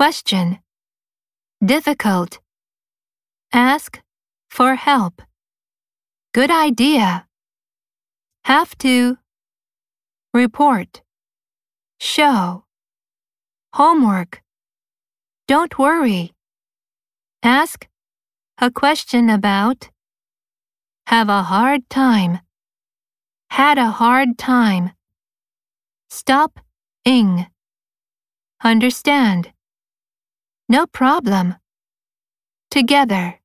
Question. Difficult. Ask for help. Good idea. Have to. Report. Show. Homework. Don't worry. Ask a question about. Have a hard time. Had a hard time. Stop ing. Understand. No problem. Together.